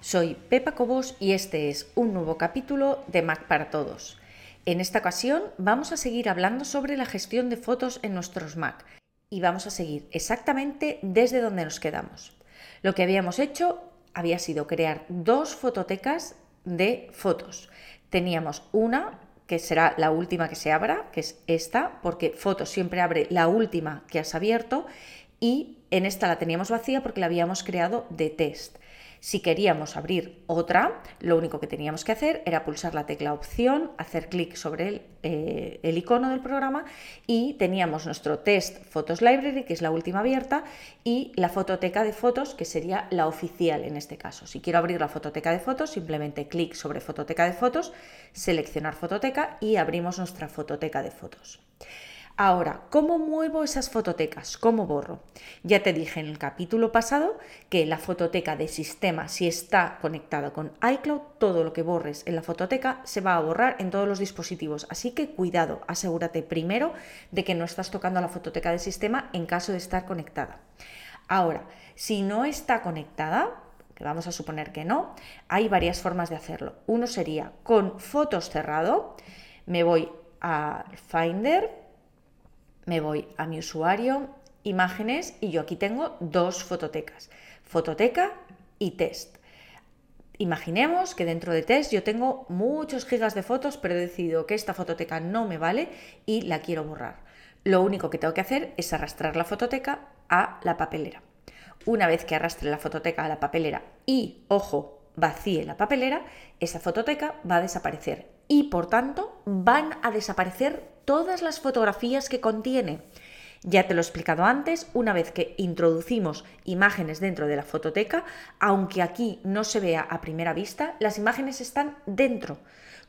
soy Pepa Cobos y este es un nuevo capítulo de Mac para Todos. En esta ocasión vamos a seguir hablando sobre la gestión de fotos en nuestros Mac y vamos a seguir exactamente desde donde nos quedamos. Lo que habíamos hecho había sido crear dos fototecas de fotos. Teníamos una que será la última que se abra, que es esta, porque fotos siempre abre la última que has abierto y en esta la teníamos vacía porque la habíamos creado de test. Si queríamos abrir otra, lo único que teníamos que hacer era pulsar la tecla opción, hacer clic sobre el, eh, el, icono del programa y teníamos nuestro test Photos Library, que es la última abierta, y la fototeca de fotos, que sería la oficial en este caso. Si quiero abrir la fototeca de fotos, simplemente clic sobre fototeca de fotos, seleccionar fototeca y abrimos nuestra fototeca de fotos. Ahora, ¿cómo muevo esas fototecas? ¿Cómo borro? Ya te dije en el capítulo pasado que la fototeca de sistema, si está conectada con iCloud, todo lo que borres en la fototeca se va a borrar en todos los dispositivos. Así que cuidado, asegúrate primero de que no estás tocando la fototeca de sistema en caso de estar conectada. Ahora, si no está conectada, que vamos a suponer que no, hay varias formas de hacerlo. Uno sería con fotos cerrado, me voy a Finder, me voy a mi usuario, imágenes y yo aquí tengo dos fototecas, fototeca y test. Imaginemos que dentro de test yo tengo muchos gigas de fotos, pero he decidido que esta fototeca no me vale y la quiero borrar. Lo único que tengo que hacer es arrastrar la fototeca a la papelera. Una vez que arrastre la fototeca a la papelera y, ojo, vacíe la papelera, esa fototeca va a desaparecer y por tanto van a desaparecer todas las fotografías que contiene. Ya te lo he explicado antes, una vez que introducimos imágenes dentro de la fototeca, aunque aquí no se vea a primera vista, las imágenes están dentro.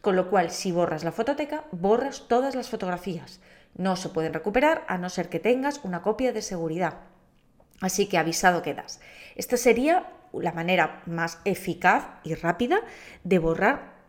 Con lo cual, si borras la fototeca, borras todas las fotografías. No se pueden recuperar a no ser que tengas una copia de seguridad. Así que avisado quedas. Esta sería la manera más eficaz y rápida de borrar